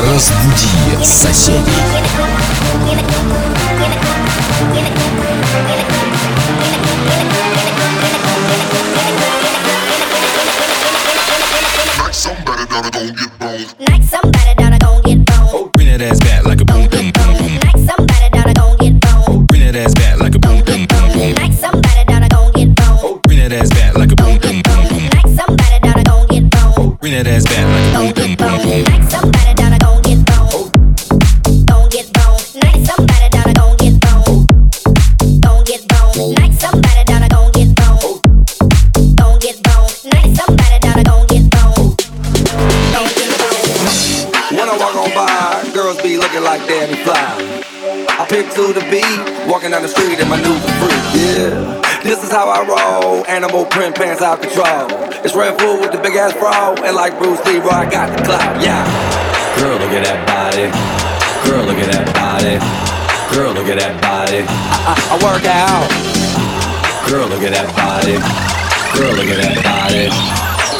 Разбуди соседей. Like somebody gonna go get boned. Pick to the beat, walking down the street in my new free. Yeah, this is how I roll. Animal print pants out control. It's Red Bull with the big ass bra, and like Bruce Lee, I got the clout. Yeah. Girl, look at that body. Girl, look at that body. Girl, look at that body. I, I, I work out. Girl, look at that body. Girl, look at that body.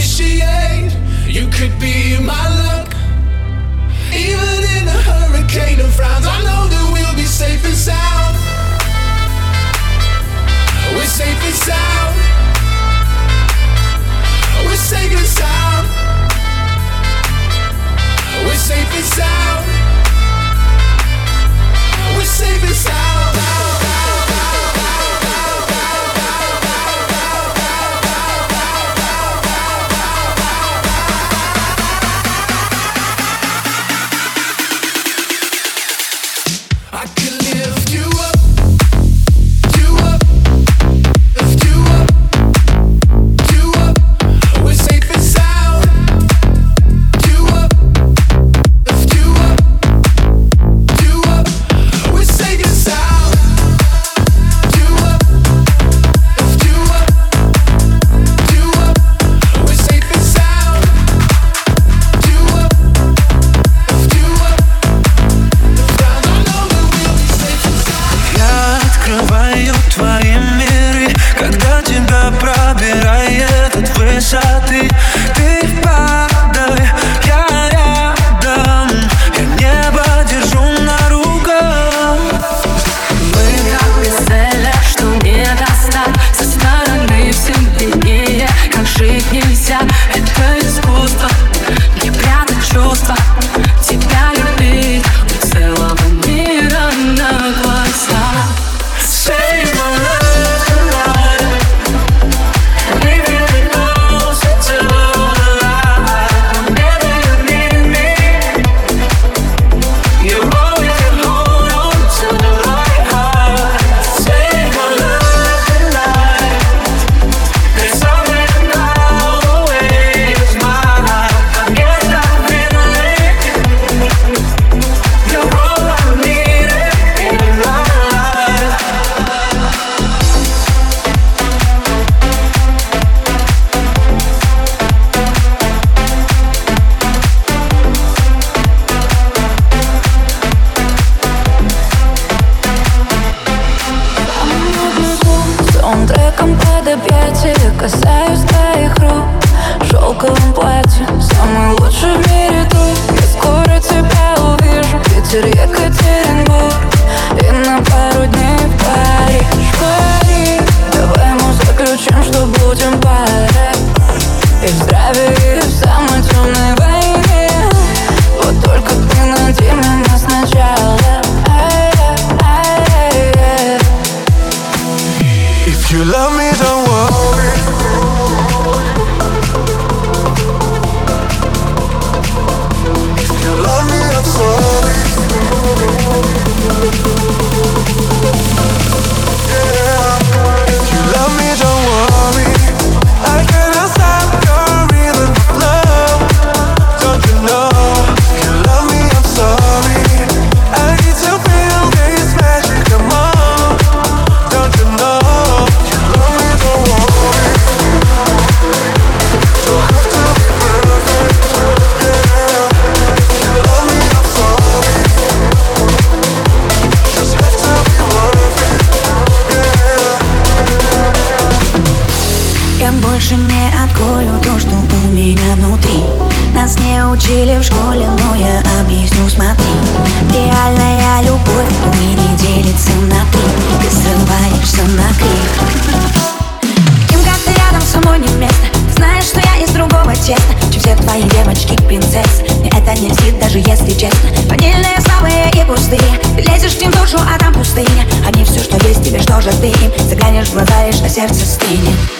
appreciate you could be my luck. Even in a hurricane of frowns, I know that we'll be safe and sound. We're safe and sound. We're safe and sound. We're safe and sound. We're safe and sound. если честно. Ванильные, слабые и пустые. Ты лезешь к ним душу, а там пустыня. Они все, что есть, тебе что же ты им Заглянешь в глаза, лишь на сердце стынет